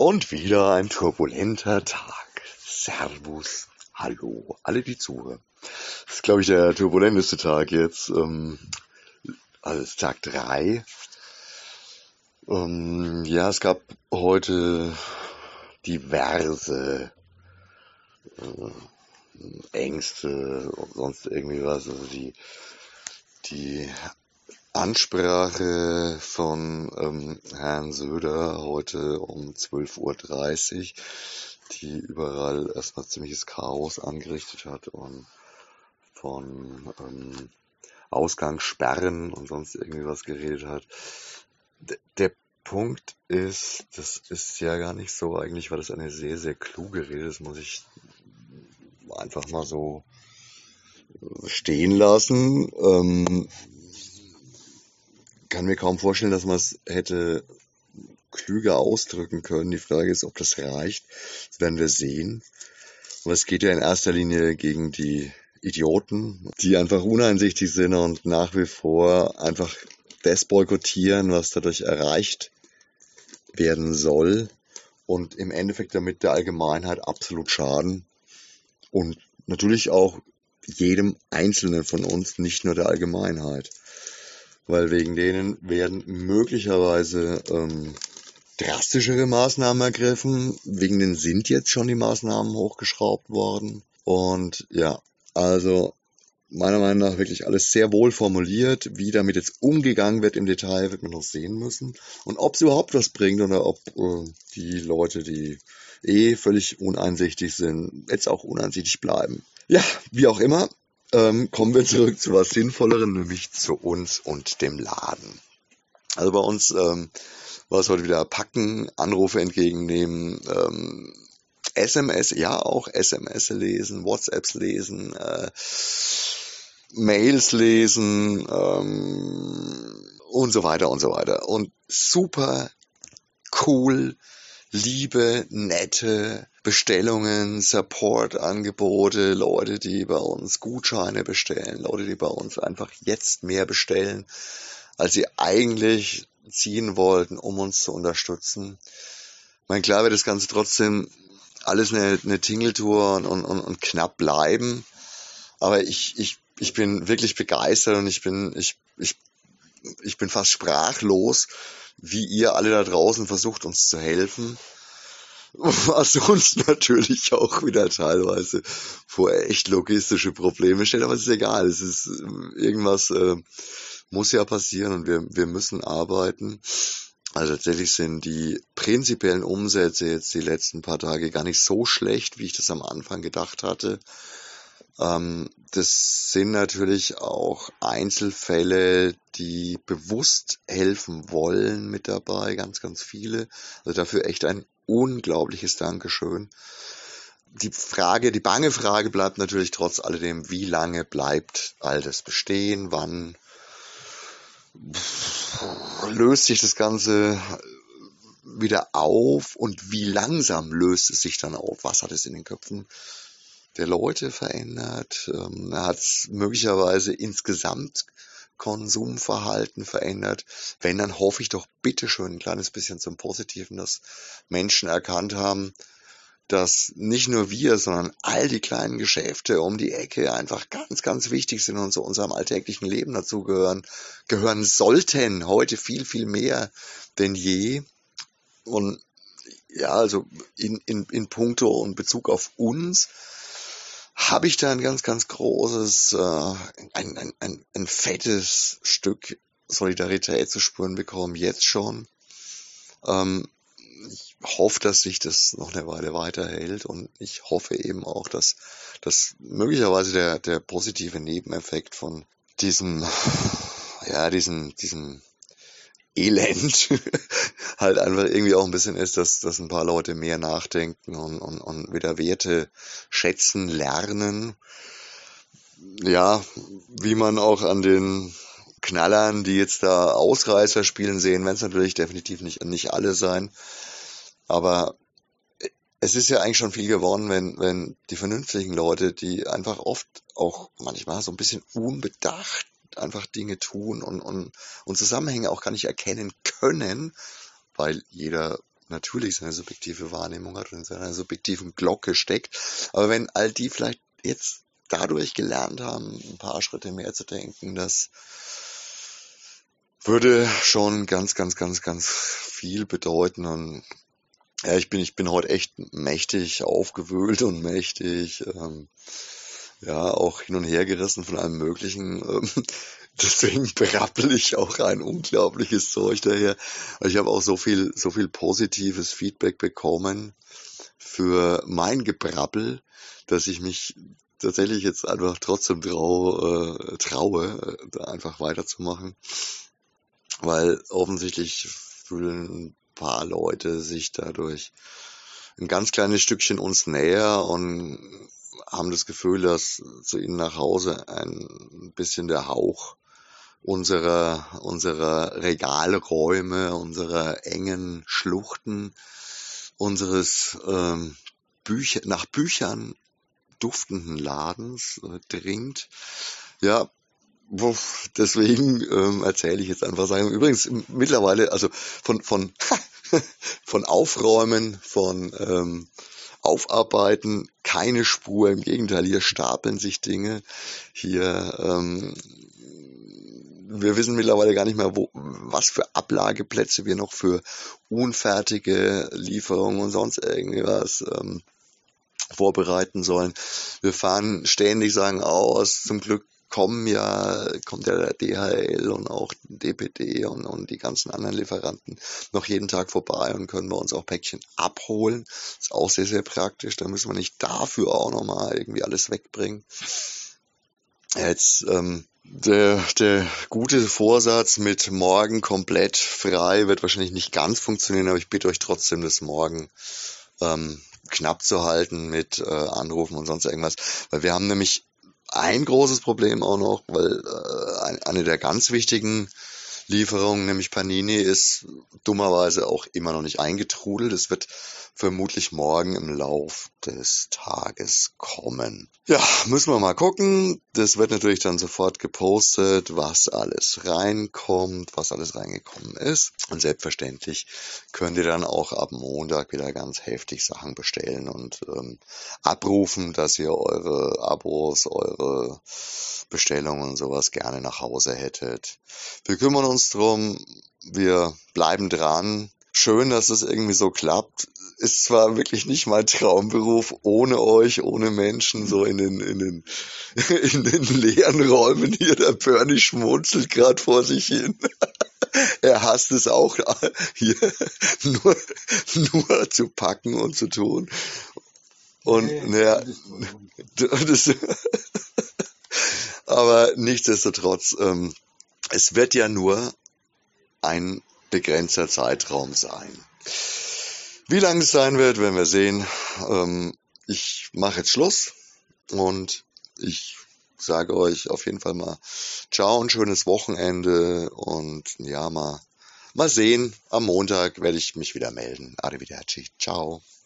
Und wieder ein turbulenter Tag. Servus, hallo, alle die zuhören. Das ist, glaube ich, der turbulenteste Tag jetzt. Ähm, also es ist Tag drei. Ähm, ja, es gab heute diverse äh, Ängste und sonst irgendwie was. Also die, die Ansprache von ähm, Herrn Söder heute um 12.30 Uhr, die überall erstmal ziemliches Chaos angerichtet hat und von ähm, Ausgangssperren und sonst irgendwie was geredet hat. D der Punkt ist, das ist ja gar nicht so, eigentlich war das eine sehr, sehr kluge Rede, das muss ich einfach mal so stehen lassen. Ähm, kann mir kaum vorstellen, dass man es hätte klüger ausdrücken können. Die Frage ist, ob das reicht. Das werden wir sehen. Aber es geht ja in erster Linie gegen die Idioten, die einfach uneinsichtig sind und nach wie vor einfach das boykottieren, was dadurch erreicht werden soll und im Endeffekt damit der Allgemeinheit absolut schaden und natürlich auch jedem Einzelnen von uns, nicht nur der Allgemeinheit weil wegen denen werden möglicherweise ähm, drastischere Maßnahmen ergriffen. Wegen denen sind jetzt schon die Maßnahmen hochgeschraubt worden. Und ja, also meiner Meinung nach wirklich alles sehr wohl formuliert. Wie damit jetzt umgegangen wird im Detail, wird man noch sehen müssen. Und ob es überhaupt was bringt oder ob äh, die Leute, die eh völlig uneinsichtig sind, jetzt auch uneinsichtig bleiben. Ja, wie auch immer, ähm, kommen wir zurück zu was Sinnvollerem, nämlich zu uns und dem Laden. Also bei uns ähm, war es heute wieder packen, Anrufe entgegennehmen, ähm, SMS, ja auch SMS lesen, WhatsApps lesen, äh, Mails lesen ähm, und so weiter und so weiter. Und super cool, liebe, nette Bestellungen, Support-Angebote, Leute, die bei uns Gutscheine bestellen, Leute, die bei uns einfach jetzt mehr bestellen, als sie eigentlich ziehen wollten, um uns zu unterstützen. Ich meine, klar wird das Ganze trotzdem alles eine, eine Tingeltour und, und, und knapp bleiben. Aber ich, ich, ich bin wirklich begeistert und ich bin, ich, ich, ich bin fast sprachlos, wie ihr alle da draußen versucht, uns zu helfen was uns natürlich auch wieder teilweise vor echt logistische Probleme stellt, aber es ist egal, es ist irgendwas äh, muss ja passieren und wir, wir müssen arbeiten. Also tatsächlich sind die prinzipiellen Umsätze jetzt die letzten paar Tage gar nicht so schlecht, wie ich das am Anfang gedacht hatte. Ähm, das sind natürlich auch Einzelfälle, die bewusst helfen wollen mit dabei, ganz, ganz viele. Also dafür echt ein unglaubliches Dankeschön. Die Frage, die bange Frage bleibt natürlich trotz alledem, wie lange bleibt all das bestehen? Wann löst sich das Ganze wieder auf und wie langsam löst es sich dann auf? Was hat es in den Köpfen der Leute verändert? Ähm, hat es möglicherweise insgesamt Konsumverhalten verändert. Wenn, dann hoffe ich doch bitteschön ein kleines bisschen zum Positiven, dass Menschen erkannt haben, dass nicht nur wir, sondern all die kleinen Geschäfte um die Ecke einfach ganz, ganz wichtig sind und zu unserem alltäglichen Leben dazugehören, gehören sollten, heute viel, viel mehr denn je. Und ja, also in, in, in puncto und Bezug auf uns habe ich da ein ganz, ganz großes, äh, ein, ein, ein, ein fettes Stück Solidarität zu spüren bekommen, jetzt schon. Ähm, ich hoffe, dass sich das noch eine Weile weiterhält und ich hoffe eben auch, dass, dass möglicherweise der, der positive Nebeneffekt von diesem, ja, diesem, diesem Elend halt einfach irgendwie auch ein bisschen ist, dass, dass ein paar Leute mehr nachdenken und, und, und wieder Werte schätzen, lernen. Ja, wie man auch an den Knallern, die jetzt da Ausreißer spielen sehen, werden es natürlich definitiv nicht, nicht alle sein. Aber es ist ja eigentlich schon viel geworden, wenn, wenn die vernünftigen Leute, die einfach oft auch manchmal so ein bisschen unbedacht einfach Dinge tun und, und, und Zusammenhänge auch gar nicht erkennen können, weil jeder natürlich seine subjektive Wahrnehmung hat und in seiner subjektiven Glocke steckt. Aber wenn all die vielleicht jetzt dadurch gelernt haben, ein paar Schritte mehr zu denken, das würde schon ganz, ganz, ganz, ganz viel bedeuten. Und ja, ich bin, ich bin heute echt mächtig aufgewühlt und mächtig, ähm, ja, auch hin und her gerissen von allem Möglichen. Ähm, deswegen brabbel ich auch ein unglaubliches Zeug daher. Ich habe auch so viel, so viel positives Feedback bekommen für mein Gebrabbel, dass ich mich tatsächlich jetzt einfach trotzdem trau, äh, traue, äh, da einfach weiterzumachen. Weil offensichtlich fühlen ein paar Leute sich dadurch ein ganz kleines Stückchen uns näher und haben das Gefühl, dass zu ihnen nach Hause ein bisschen der Hauch unserer, unserer Regalräume, unserer engen Schluchten, unseres ähm, Bücher, nach Büchern duftenden Ladens äh, dringt. Ja, deswegen ähm, erzähle ich jetzt einfach sagen. Übrigens mittlerweile, also von von von Aufräumen, von ähm, Aufarbeiten, keine Spur. Im Gegenteil, hier stapeln sich Dinge. Hier ähm, wir wissen mittlerweile gar nicht mehr, wo, was für Ablageplätze wir noch für unfertige Lieferungen und sonst irgendwas ähm, vorbereiten sollen. Wir fahren ständig sagen aus, zum Glück kommen ja, kommt ja der DHL und auch DPD und, und die ganzen anderen Lieferanten noch jeden Tag vorbei und können bei uns auch Päckchen abholen. Ist auch sehr, sehr praktisch. Da müssen wir nicht dafür auch nochmal irgendwie alles wegbringen. Jetzt ähm, der, der gute Vorsatz mit morgen komplett frei wird wahrscheinlich nicht ganz funktionieren, aber ich bitte euch trotzdem, das morgen ähm, knapp zu halten mit äh, Anrufen und sonst irgendwas. Weil wir haben nämlich ein großes Problem auch noch, weil äh, eine der ganz wichtigen Lieferungen, nämlich Panini, ist dummerweise auch immer noch nicht eingetrudelt. Es wird vermutlich morgen im Lauf des Tages kommen. Ja, müssen wir mal gucken. Das wird natürlich dann sofort gepostet, was alles reinkommt, was alles reingekommen ist. Und selbstverständlich könnt ihr dann auch ab Montag wieder ganz heftig Sachen bestellen und ähm, abrufen, dass ihr eure Abos, eure Bestellungen und sowas gerne nach Hause hättet. Wir kümmern uns drum. Wir bleiben dran schön, dass es irgendwie so klappt. Ist zwar wirklich nicht mein Traumberuf, ohne euch, ohne Menschen, so in den, in den, in den leeren Räumen hier. Der Bernie schmunzelt gerade vor sich hin. er hasst es auch, hier nur, nur zu packen und zu tun. Und, naja, das, aber nichtsdestotrotz, ähm, es wird ja nur ein begrenzter Zeitraum sein. Wie lange es sein wird, werden wir sehen. Ähm, ich mache jetzt Schluss und ich sage euch auf jeden Fall mal ciao, ein schönes Wochenende und ja, mal, mal sehen. Am Montag werde ich mich wieder melden. Arrivederci. Ciao.